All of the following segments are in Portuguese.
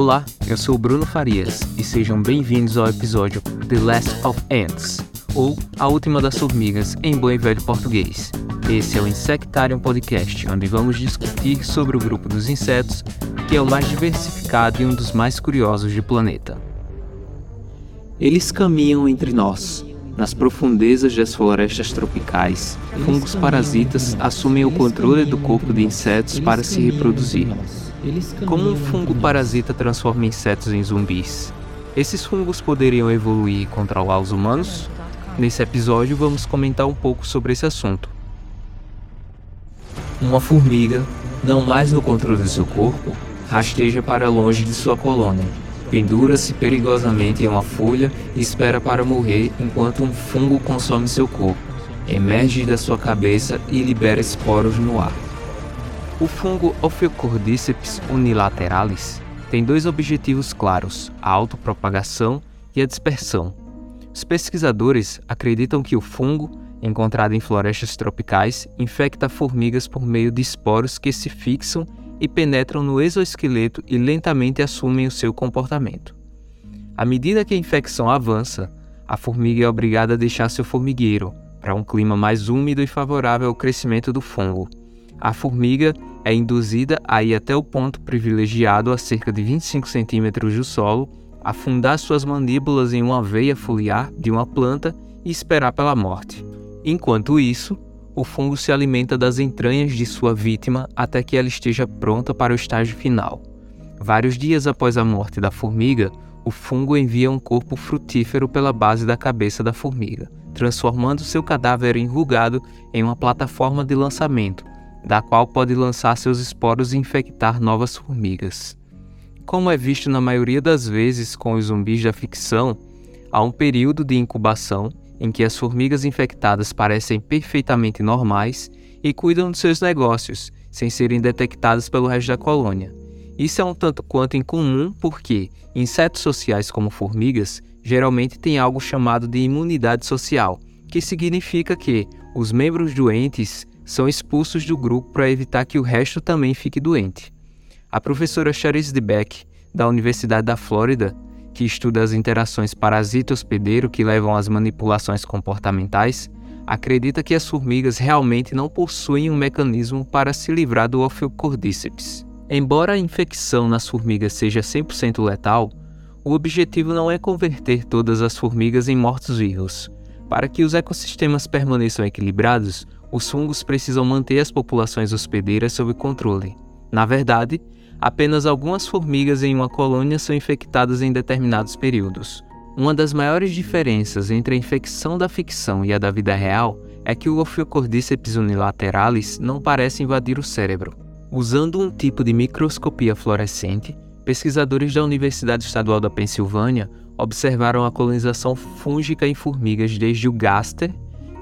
Olá, eu sou o Bruno Farias e sejam bem-vindos ao episódio The Last of Ants, ou A Última das Formigas em bom e velho português. Esse é o Insectarium Podcast, onde vamos discutir sobre o grupo dos insetos, que é o mais diversificado e um dos mais curiosos do planeta. Eles caminham entre nós, nas profundezas das florestas tropicais, fungos parasitas assumem o controle do corpo de insetos para se reproduzir. Como um fungo parasita transforma insetos em zumbis? Esses fungos poderiam evoluir e controlar os humanos? Nesse episódio, vamos comentar um pouco sobre esse assunto. Uma formiga, não mais no controle do seu corpo, rasteja para longe de sua colônia. Pendura-se perigosamente em uma folha e espera para morrer enquanto um fungo consome seu corpo. Emerge da sua cabeça e libera esporos no ar. O fungo Ophiocordyceps unilateralis tem dois objetivos claros: a autopropagação e a dispersão. Os pesquisadores acreditam que o fungo, encontrado em florestas tropicais, infecta formigas por meio de esporos que se fixam e penetram no exoesqueleto e lentamente assumem o seu comportamento. À medida que a infecção avança, a formiga é obrigada a deixar seu formigueiro para um clima mais úmido e favorável ao crescimento do fungo. A formiga é induzida a ir até o ponto privilegiado a cerca de 25 centímetros do solo, afundar suas mandíbulas em uma veia foliar de uma planta e esperar pela morte. Enquanto isso, o fungo se alimenta das entranhas de sua vítima até que ela esteja pronta para o estágio final. Vários dias após a morte da formiga, o fungo envia um corpo frutífero pela base da cabeça da formiga, transformando seu cadáver enrugado em uma plataforma de lançamento, da qual pode lançar seus esporos e infectar novas formigas. Como é visto na maioria das vezes com os zumbis da ficção, há um período de incubação em que as formigas infectadas parecem perfeitamente normais e cuidam de seus negócios, sem serem detectadas pelo resto da colônia. Isso é um tanto quanto incomum porque insetos sociais como formigas geralmente têm algo chamado de imunidade social, que significa que os membros doentes são expulsos do grupo para evitar que o resto também fique doente. A professora Charisse de Beck, da Universidade da Flórida, que estuda as interações parasita-hospedeiro que levam às manipulações comportamentais, acredita que as formigas realmente não possuem um mecanismo para se livrar do Ophiocordyceps. Embora a infecção nas formigas seja 100% letal, o objetivo não é converter todas as formigas em mortos-vivos. Para que os ecossistemas permaneçam equilibrados, os fungos precisam manter as populações hospedeiras sob controle. Na verdade, apenas algumas formigas em uma colônia são infectadas em determinados períodos. Uma das maiores diferenças entre a infecção da ficção e a da vida real é que o Ophiocordyceps unilateralis não parece invadir o cérebro. Usando um tipo de microscopia fluorescente, pesquisadores da Universidade Estadual da Pensilvânia observaram a colonização fúngica em formigas desde o gaster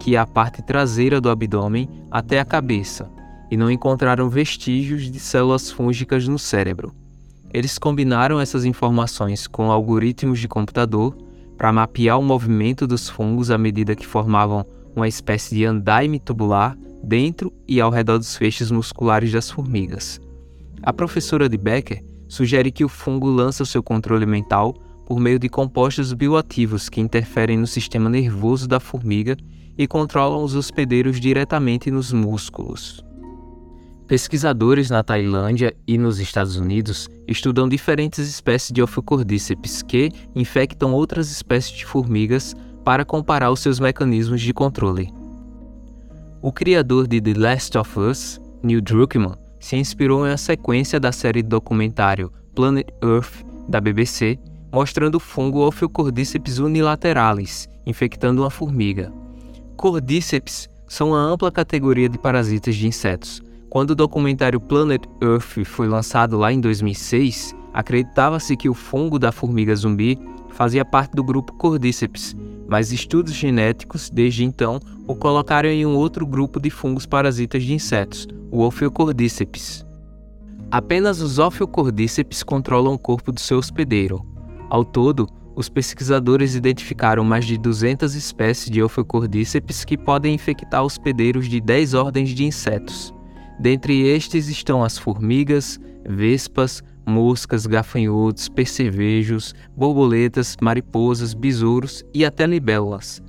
que é a parte traseira do abdômen, até a cabeça, e não encontraram vestígios de células fúngicas no cérebro. Eles combinaram essas informações com algoritmos de computador para mapear o movimento dos fungos à medida que formavam uma espécie de andaime tubular dentro e ao redor dos feixes musculares das formigas. A professora de Becker sugere que o fungo lança o seu controle mental por meio de compostos bioativos que interferem no sistema nervoso da formiga e controlam os hospedeiros diretamente nos músculos. Pesquisadores na Tailândia e nos Estados Unidos estudam diferentes espécies de Ophiocordyceps que infectam outras espécies de formigas para comparar os seus mecanismos de controle. O criador de The Last of Us, Neil Druckmann, se inspirou em uma sequência da série de documentário Planet Earth da BBC, mostrando o fungo Ophiocordyceps unilateralis infectando uma formiga. Cordíceps são uma ampla categoria de parasitas de insetos. Quando o documentário Planet Earth foi lançado lá em 2006, acreditava-se que o fungo da formiga zumbi fazia parte do grupo Cordíceps, mas estudos genéticos desde então o colocaram em um outro grupo de fungos parasitas de insetos, o Ophiocordyceps. Apenas os Ophiocordyceps controlam o corpo do seu hospedeiro. Ao todo, os pesquisadores identificaram mais de 200 espécies de Ophiocordyceps que podem infectar hospedeiros de 10 ordens de insetos. Dentre estes estão as formigas, vespas, moscas, gafanhotos, percevejos, borboletas, mariposas, besouros e até libélulas,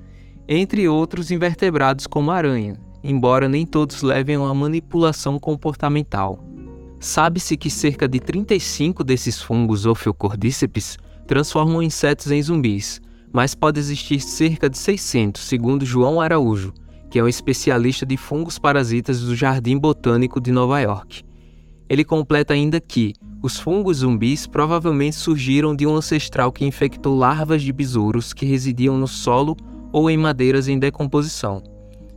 entre outros invertebrados como a aranha, embora nem todos levem a manipulação comportamental. Sabe-se que cerca de 35 desses fungos Ophiocordyceps transformam insetos em zumbis, mas pode existir cerca de 600, segundo João Araújo, que é um especialista de fungos parasitas do Jardim Botânico de Nova York. Ele completa ainda que os fungos zumbis provavelmente surgiram de um ancestral que infectou larvas de besouros que residiam no solo ou em madeiras em decomposição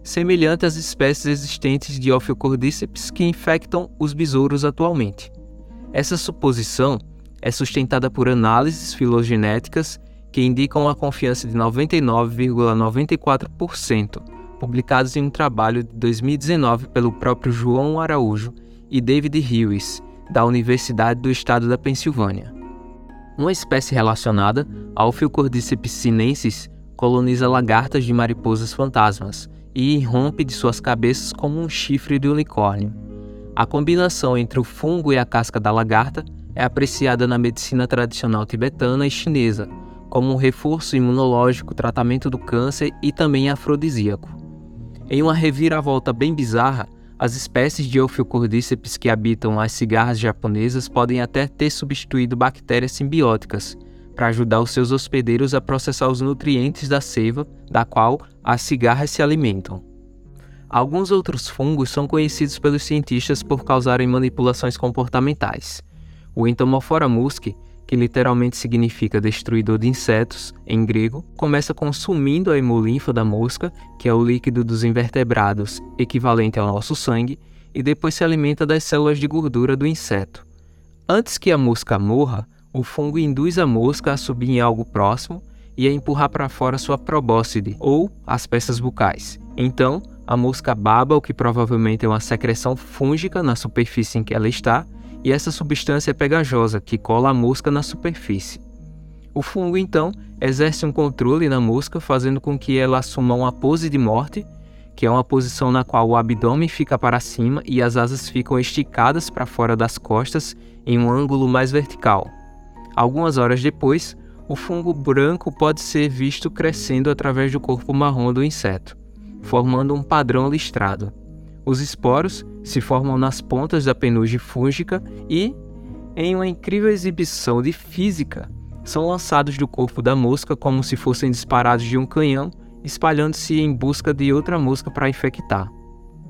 semelhante às espécies existentes de Ophiocordyceps que infectam os besouros atualmente. Essa suposição é sustentada por análises filogenéticas que indicam a confiança de 99,94%, publicados em um trabalho de 2019 pelo próprio João Araújo e David Hewes, da Universidade do Estado da Pensilvânia. Uma espécie relacionada, a Ophiocordyceps sinensis, coloniza lagartas de mariposas fantasmas, e irrompe de suas cabeças como um chifre de unicórnio. A combinação entre o fungo e a casca da lagarta é apreciada na medicina tradicional tibetana e chinesa, como um reforço imunológico, tratamento do câncer e também afrodisíaco. Em uma reviravolta bem bizarra, as espécies de Ophiocordyceps que habitam as cigarras japonesas podem até ter substituído bactérias simbióticas, para ajudar os seus hospedeiros a processar os nutrientes da seiva, da qual as cigarras se alimentam. Alguns outros fungos são conhecidos pelos cientistas por causarem manipulações comportamentais. O Entomophora musci, que literalmente significa destruidor de insetos, em grego, começa consumindo a hemolinfa da mosca, que é o líquido dos invertebrados, equivalente ao nosso sangue, e depois se alimenta das células de gordura do inseto. Antes que a mosca morra, o fungo induz a mosca a subir em algo próximo e a empurrar para fora sua probóscide, ou as peças bucais. Então, a mosca baba, o que provavelmente é uma secreção fúngica na superfície em que ela está, e essa substância é pegajosa, que cola a mosca na superfície. O fungo, então, exerce um controle na mosca, fazendo com que ela assuma uma pose de morte, que é uma posição na qual o abdômen fica para cima e as asas ficam esticadas para fora das costas em um ângulo mais vertical. Algumas horas depois, o fungo branco pode ser visto crescendo através do corpo marrom do inseto, formando um padrão listrado. Os esporos se formam nas pontas da penugem fúngica e, em uma incrível exibição de física, são lançados do corpo da mosca como se fossem disparados de um canhão, espalhando-se em busca de outra mosca para infectar.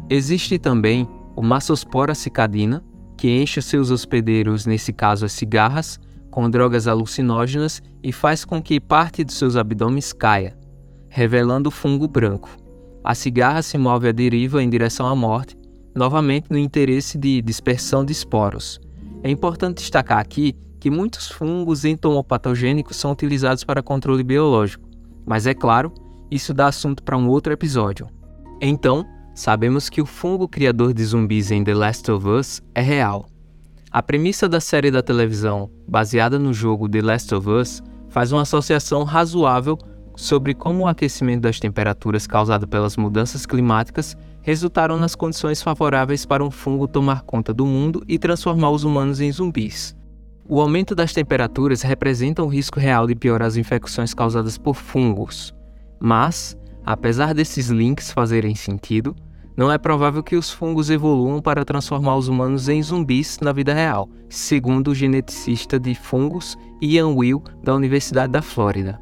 Existe também o Massospora cicadina, que enche seus hospedeiros, nesse caso as cigarras, com drogas alucinógenas e faz com que parte de seus abdômenes caia, revelando o fungo branco. A cigarra se move à deriva em direção à morte, novamente no interesse de dispersão de esporos. É importante destacar aqui que muitos fungos entomopatogênicos são utilizados para controle biológico, mas é claro, isso dá assunto para um outro episódio. Então, sabemos que o fungo criador de zumbis em The Last of Us é real a premissa da série da televisão, baseada no jogo The Last of Us, faz uma associação razoável sobre como o aquecimento das temperaturas causado pelas mudanças climáticas resultaram nas condições favoráveis para um fungo tomar conta do mundo e transformar os humanos em zumbis. O aumento das temperaturas representa um risco real de piorar as infecções causadas por fungos. Mas, apesar desses links fazerem sentido, não é provável que os fungos evoluam para transformar os humanos em zumbis na vida real, segundo o geneticista de fungos Ian Will, da Universidade da Flórida.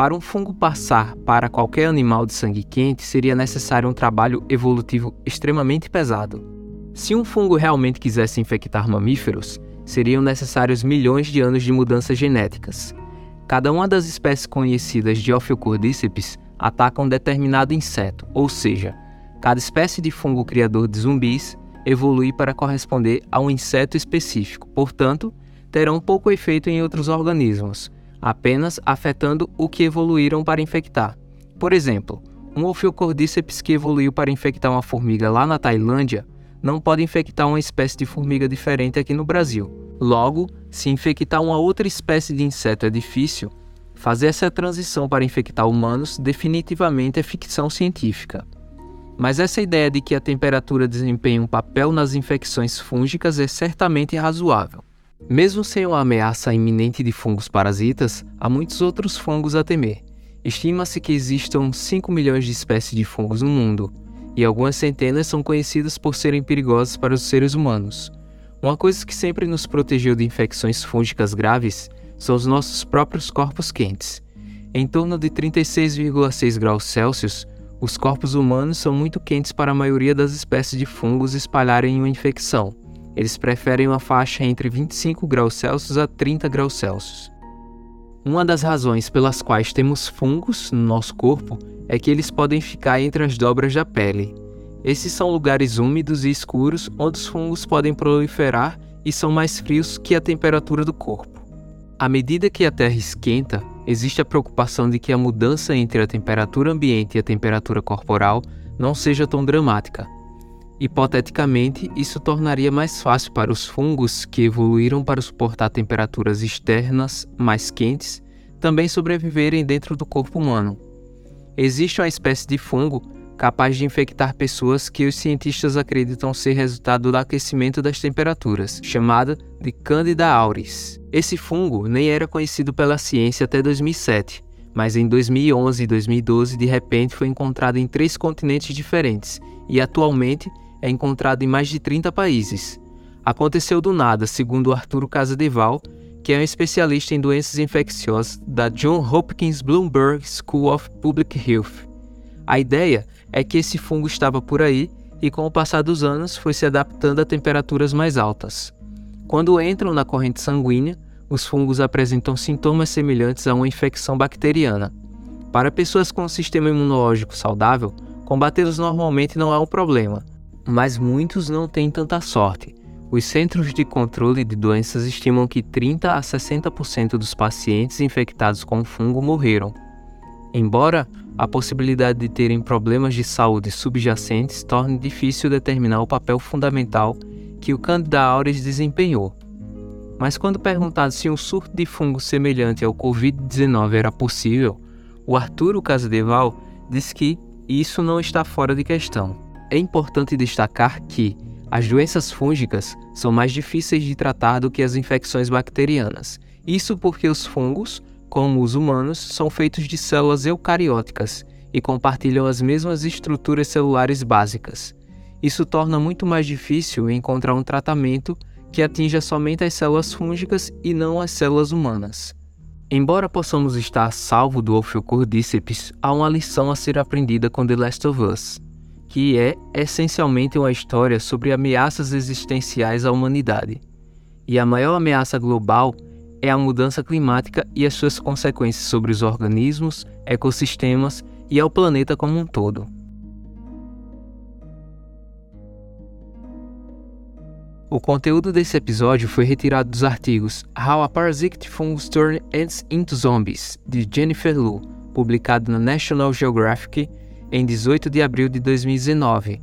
Para um fungo passar para qualquer animal de sangue quente, seria necessário um trabalho evolutivo extremamente pesado. Se um fungo realmente quisesse infectar mamíferos, seriam necessários milhões de anos de mudanças genéticas. Cada uma das espécies conhecidas de Ophiocordyceps ataca um determinado inseto, ou seja, Cada espécie de fungo criador de zumbis evolui para corresponder a um inseto específico, portanto, terão pouco efeito em outros organismos, apenas afetando o que evoluíram para infectar. Por exemplo, um Ophiocordyceps que evoluiu para infectar uma formiga lá na Tailândia não pode infectar uma espécie de formiga diferente aqui no Brasil. Logo, se infectar uma outra espécie de inseto é difícil, fazer essa transição para infectar humanos definitivamente é ficção científica. Mas essa ideia de que a temperatura desempenha um papel nas infecções fúngicas é certamente razoável. Mesmo sem uma ameaça iminente de fungos parasitas, há muitos outros fungos a temer. Estima-se que existam 5 milhões de espécies de fungos no mundo, e algumas centenas são conhecidas por serem perigosas para os seres humanos. Uma coisa que sempre nos protegeu de infecções fúngicas graves são os nossos próprios corpos quentes. Em torno de 36,6 graus Celsius, os corpos humanos são muito quentes para a maioria das espécies de fungos espalharem uma infecção. Eles preferem uma faixa entre 25 graus Celsius a 30 graus Celsius. Uma das razões pelas quais temos fungos no nosso corpo é que eles podem ficar entre as dobras da pele. Esses são lugares úmidos e escuros onde os fungos podem proliferar e são mais frios que a temperatura do corpo. À medida que a Terra esquenta, existe a preocupação de que a mudança entre a temperatura ambiente e a temperatura corporal não seja tão dramática. Hipoteticamente, isso tornaria mais fácil para os fungos que evoluíram para suportar temperaturas externas mais quentes também sobreviverem dentro do corpo humano. Existe uma espécie de fungo capaz de infectar pessoas que os cientistas acreditam ser resultado do aquecimento das temperaturas, chamada de Candida auris. Esse fungo nem era conhecido pela ciência até 2007, mas em 2011 e 2012 de repente foi encontrado em três continentes diferentes e atualmente é encontrado em mais de 30 países. Aconteceu do nada, segundo Arturo Casadeval, que é um especialista em doenças infecciosas da John Hopkins Bloomberg School of Public Health. A ideia é que esse fungo estava por aí e, com o passar dos anos, foi se adaptando a temperaturas mais altas. Quando entram na corrente sanguínea, os fungos apresentam sintomas semelhantes a uma infecção bacteriana. Para pessoas com um sistema imunológico saudável, combatê-los normalmente não é um problema, mas muitos não têm tanta sorte. Os Centros de Controle de Doenças estimam que 30 a 60% dos pacientes infectados com o fungo morreram. Embora a possibilidade de terem problemas de saúde subjacentes torne difícil determinar o papel fundamental que o Candida auris desempenhou. Mas quando perguntado se um surto de fungo semelhante ao Covid-19 era possível, o Arturo Casadeval disse que isso não está fora de questão. É importante destacar que as doenças fúngicas são mais difíceis de tratar do que as infecções bacterianas. Isso porque os fungos, como os humanos, são feitos de células eucarióticas e compartilham as mesmas estruturas celulares básicas. Isso torna muito mais difícil encontrar um tratamento que atinja somente as células fúngicas e não as células humanas. Embora possamos estar salvo do Ophiocordyceps, há uma lição a ser aprendida com The Last of Us, que é essencialmente uma história sobre ameaças existenciais à humanidade. E a maior ameaça global é a mudança climática e as suas consequências sobre os organismos, ecossistemas e ao planeta como um todo. O conteúdo desse episódio foi retirado dos artigos How a Parasitic Fungus Turn Ants into Zombies, de Jennifer Lu, publicado na National Geographic em 18 de abril de 2019.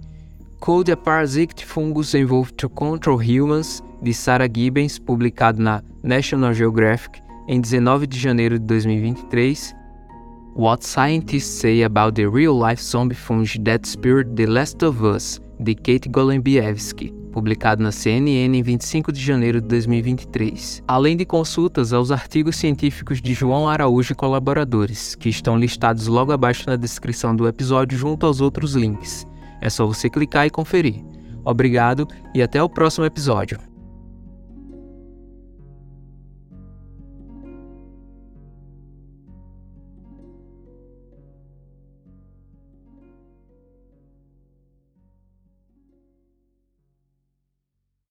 Code a Parasitic Fungus Involved to Control Humans, de Sarah Gibbons, publicado na National Geographic em 19 de janeiro de 2023. What Scientists Say About the Real Life Zombie Fungi That Spirit The Last of Us, de Kate Golembiewski publicado na CNN em 25 de janeiro de 2023, além de consultas aos artigos científicos de João Araújo e colaboradores, que estão listados logo abaixo na descrição do episódio junto aos outros links. É só você clicar e conferir. Obrigado e até o próximo episódio.